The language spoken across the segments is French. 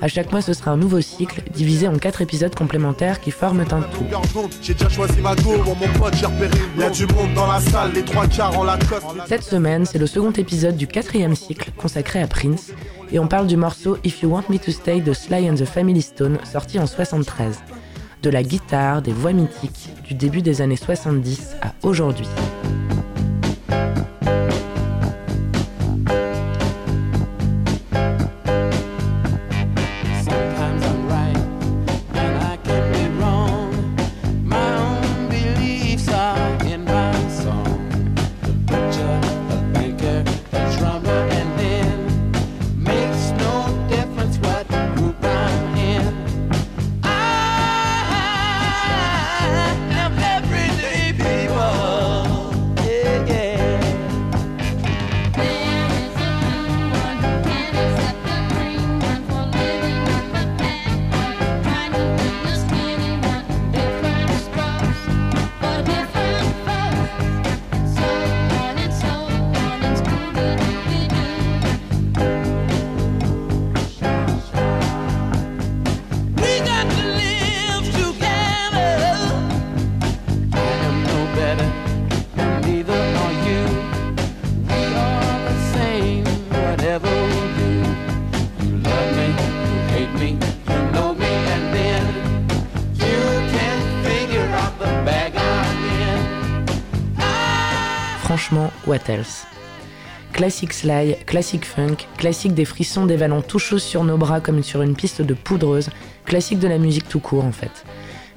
À chaque mois, ce sera un nouveau cycle, divisé en quatre épisodes complémentaires qui forment un tout. Cette semaine, c'est le second épisode du quatrième cycle consacré à Prince, et on parle du morceau If You Want Me to Stay de Sly and the Family Stone, sorti en 73. De la guitare, des voix mythiques, du début des années 70 à aujourd'hui. Classique slide, classique funk, classique des frissons dévalant tout chaud sur nos bras comme sur une piste de poudreuse, classique de la musique tout court en fait.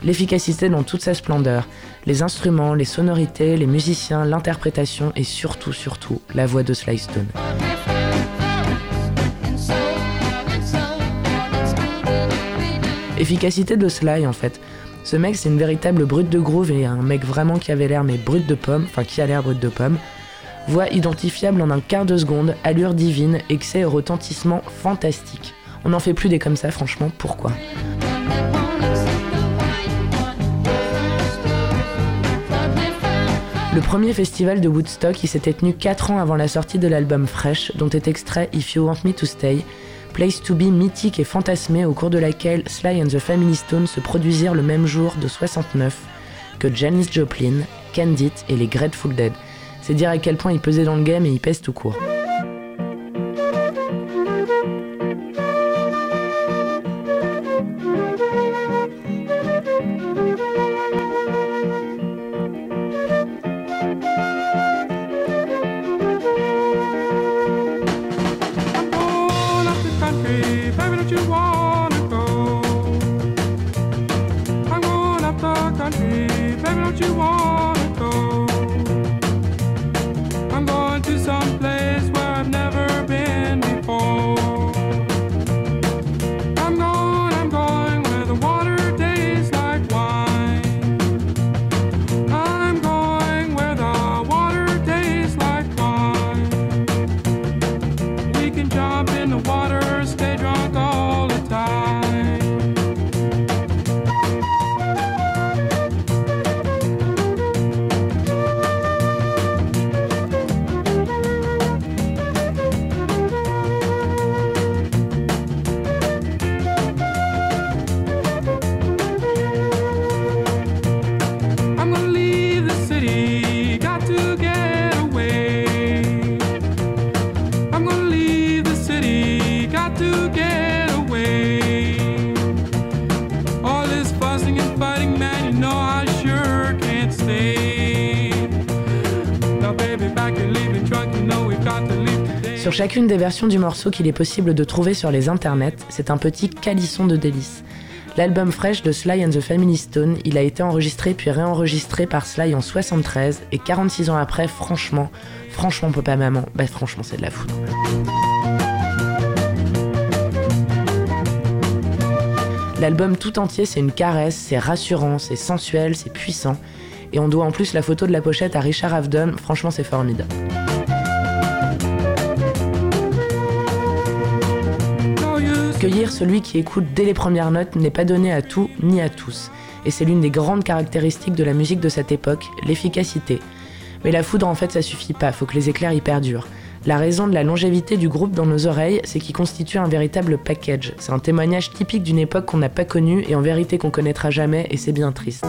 L'efficacité dans toute sa splendeur, les instruments, les sonorités, les musiciens, l'interprétation et surtout, surtout, la voix de Sly Stone. Efficacité de Sly en fait. Ce mec, c'est une véritable brute de groove et un mec vraiment qui avait l'air mais brute de pomme, enfin qui a l'air brute de pomme. Voix identifiable en un quart de seconde, allure divine, excès et retentissement fantastique. On n'en fait plus des comme ça, franchement, pourquoi? Le premier festival de Woodstock, qui s'était tenu 4 ans avant la sortie de l'album Fresh, dont est extrait If You Want Me to Stay, place to be mythique et fantasmée au cours de laquelle Sly and the Family Stone se produisirent le même jour de 69 que Janis Joplin, Candid et les Grateful Dead. Dire à quel point ils pesaient dans le game et ils pèsent tout court. Sur chacune des versions du morceau qu'il est possible de trouver sur les internets, c'est un petit calisson de délices. L'album Fresh de Sly and the Family Stone, il a été enregistré puis réenregistré par Sly en 73 et 46 ans après, franchement, franchement papa maman, bah franchement c'est de la foudre. L'album tout entier c'est une caresse, c'est rassurant, c'est sensuel, c'est puissant et on doit en plus la photo de la pochette à Richard Avedon, franchement c'est formidable. Cueillir celui qui écoute dès les premières notes n'est pas donné à tout ni à tous, et c'est l'une des grandes caractéristiques de la musique de cette époque, l'efficacité. Mais la foudre en fait ça suffit pas, faut que les éclairs y perdurent. La raison de la longévité du groupe dans nos oreilles, c'est qu'il constitue un véritable package. C'est un témoignage typique d'une époque qu'on n'a pas connue et en vérité qu'on connaîtra jamais, et c'est bien triste.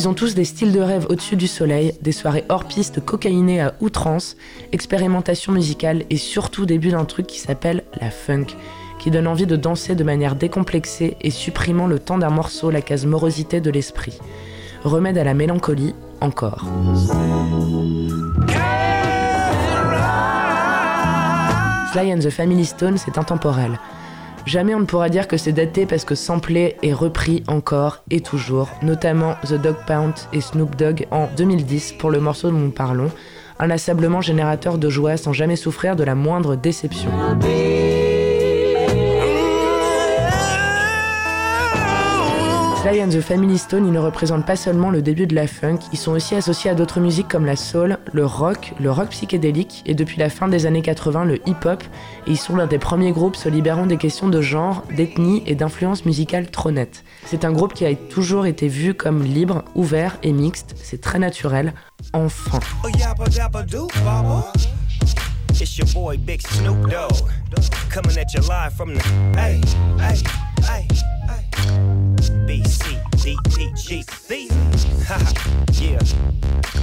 Ils ont tous des styles de rêve au-dessus du soleil, des soirées hors piste cocaïnées à outrance, expérimentation musicale et surtout début d'un truc qui s'appelle la funk, qui donne envie de danser de manière décomplexée et supprimant le temps d'un morceau la case morosité de l'esprit. Remède à la mélancolie, encore. Sly and the Family Stone, c'est intemporel. Jamais on ne pourra dire que c'est daté parce que samplé est repris encore et toujours, notamment The Dog Pound et Snoop Dogg en 2010 pour le morceau dont nous parlons, inlassablement générateur de joie sans jamais souffrir de la moindre déception. Sly and the Family Stone, ils ne représentent pas seulement le début de la funk, ils sont aussi associés à d'autres musiques comme la soul, le rock, le rock psychédélique et depuis la fin des années 80 le hip-hop, ils sont l'un des premiers groupes se libérant des questions de genre, d'ethnie et d'influence musicale trop nettes. C'est un groupe qui a toujours été vu comme libre, ouvert et mixte, c'est très naturel, enfin. It's hey, hey.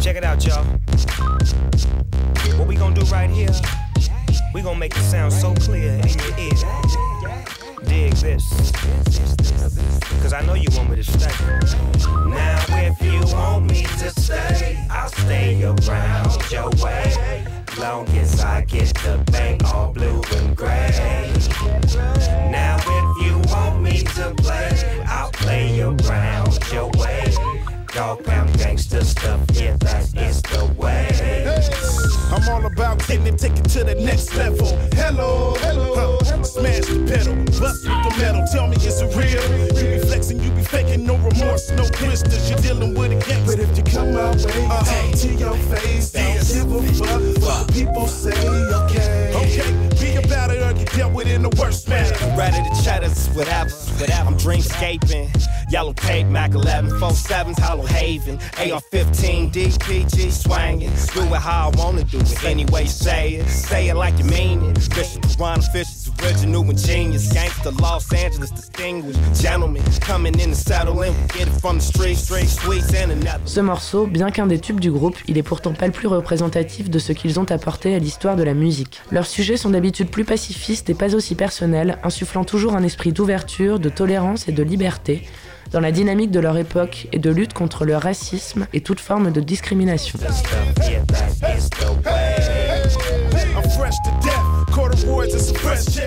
Check it out, y'all. What we gonna do right here? We gonna make it sound so clear in your ear. Dig this. Cause I know you want me to stay. Now, if you want me to stay, I'll stay around your way long as I get the bank all blue level. Hello, hello, huh. smash the pedal, bust with the metal. Tell me it's real. You be flexing, you be faking, no remorse, no twisters. You're dealing with a gangster. But if you come my way, uh-huh. to your face, chatters, whatever, whatever. I'm dreamscaping. Yellow tape, Mac 11, 47s, Hollow Haven, AR 15, DPG swanging. Do it how I wanna do it. Anyway, say it, say it like you mean it. Bishop Piranha Fish original and genius. Gangster Los Angeles, distinguished gentlemen coming in to settle in. Get it from the street, straight sweets and another. Ce morceau, bien qu'un des tubes du groupe, il est pourtant pas le plus représentatif de ce qu'ils ont apporté à l'histoire de la musique. Leurs sujets sont d'habitude plus pacifistes et pas aussi personnels, insufflant toujours un esprit d'ouverture, de tolérance et de liberté dans la dynamique de leur époque et de lutte contre le racisme et toute forme de discrimination.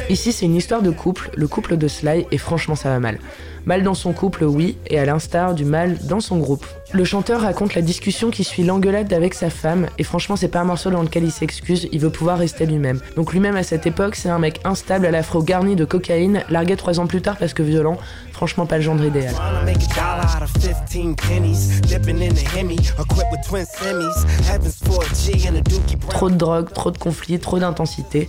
Ici, c'est une histoire de couple, le couple de Sly, et franchement, ça va mal. Mal dans son couple, oui, et à l'instar du mal dans son groupe. Le chanteur raconte la discussion qui suit l'engueulade avec sa femme, et franchement, c'est pas un morceau dans lequel il s'excuse, il veut pouvoir rester lui-même. Donc lui-même à cette époque, c'est un mec instable à l'afro garni de cocaïne, largué trois ans plus tard parce que violent, franchement pas le genre idéal. Trop de drogue, trop de conflits, trop d'intensité.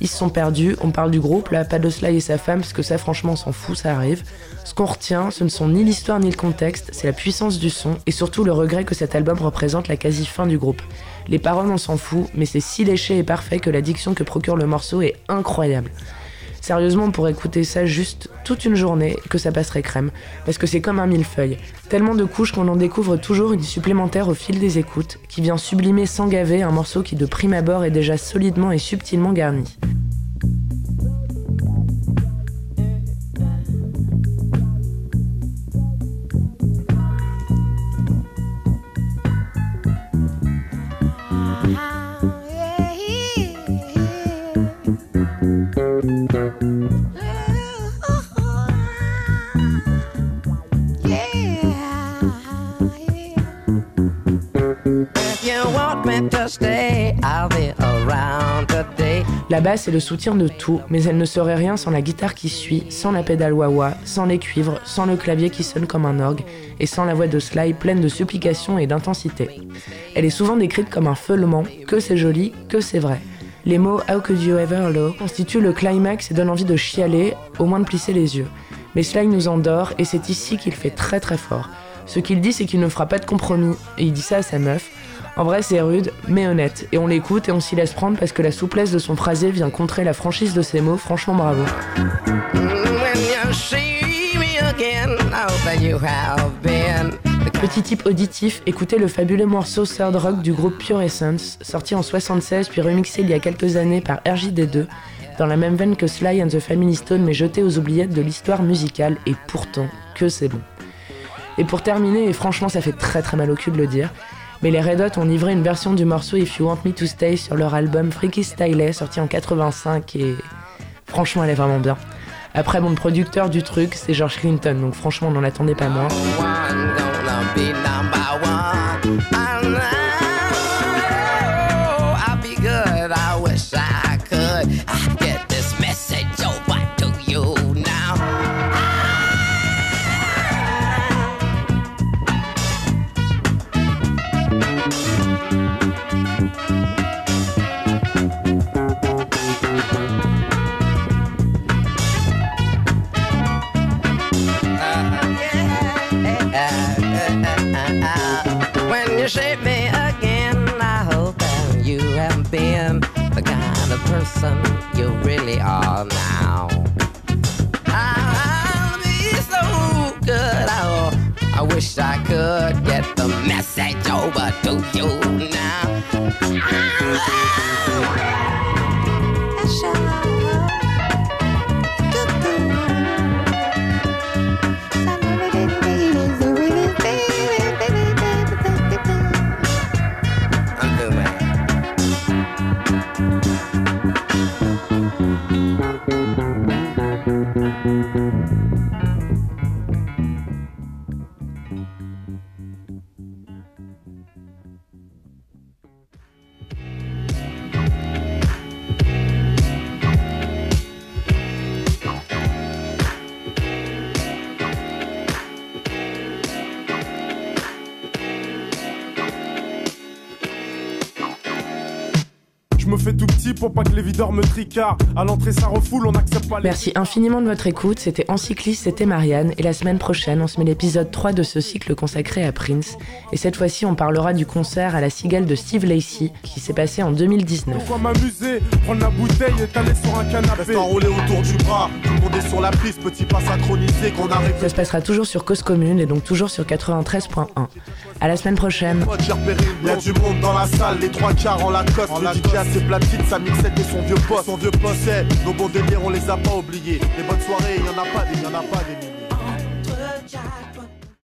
Ils se sont perdus, on parle du groupe, là, pas de Sly et sa femme, parce que ça, franchement, on s'en fout, ça arrive. Ce qu'on retient, ce ne sont ni l'histoire ni le contexte, c'est la puissance du son, et surtout le regret que cet album représente la quasi-fin du groupe. Les paroles, on s'en fout, mais c'est si léché et parfait que l'addiction que procure le morceau est incroyable. Sérieusement, on pourrait écouter ça juste toute une journée, que ça passerait crème, parce que c'est comme un millefeuille. Tellement de couches qu'on en découvre toujours une supplémentaire au fil des écoutes, qui vient sublimer sans gaver un morceau qui de prime abord est déjà solidement et subtilement garni. La basse est le soutien de tout, mais elle ne serait rien sans la guitare qui suit, sans la pédale wah sans les cuivres, sans le clavier qui sonne comme un orgue, et sans la voix de Sly pleine de supplication et d'intensité. Elle est souvent décrite comme un feulement, que c'est joli, que c'est vrai. Les mots How could you ever low constituent le climax et donnent envie de chialer, au moins de plisser les yeux. Mais Sly nous endort, et c'est ici qu'il fait très très fort. Ce qu'il dit, c'est qu'il ne fera pas de compromis, et il dit ça à sa meuf, en vrai, c'est rude, mais honnête. Et on l'écoute et on s'y laisse prendre parce que la souplesse de son phrasé vient contrer la franchise de ses mots. Franchement, bravo. Petit type auditif, écoutez le fabuleux morceau Third Rock du groupe Pure Essence, sorti en 76 puis remixé il y a quelques années par RJD2, dans la même veine que Sly and the Family Stone mais jeté aux oubliettes de l'histoire musicale, et pourtant, que c'est bon. Et pour terminer, et franchement ça fait très très mal au cul de le dire, mais les Red Hot ont livré une version du morceau If You Want Me to Stay sur leur album Freaky Style sorti en 85 et franchement elle est vraiment bien. Après mon producteur du truc c'est George Clinton donc franchement on n'en attendait pas moins. be number one. I person you really are now. Ah, I'll be so good. Oh, I wish I could get the message over to you now. Ah, pour pas que les videurs me tricardent. À l'entrée, ça refoule, on n'accepte pas les. Merci infiniment de votre écoute. C'était Encycliste, c'était Marianne. Et la semaine prochaine, on se met l'épisode 3 de ce cycle consacré à Prince. Et cette fois-ci, on parlera du concert à la cigale de Steve Lacey qui s'est passé en 2019. On va m'amuser, prendre la bouteille et t'aller sur un canapé. enroulé autour du bras, tout le monde est sur la piste, petit pas synchronisé qu'on arrive. Ça se passera toujours sur Cause Commune et donc toujours sur 93.1. À la semaine prochaine. Il y a du monde dans la salle, les trois quarts en la coste. Le DJ a ses platines, sa mixette et son vieux poste. Son vieux poste, nos bons délires, on les a pas oubliés. Les bonnes soirées, il y en a pas des, y en a pas des milliers.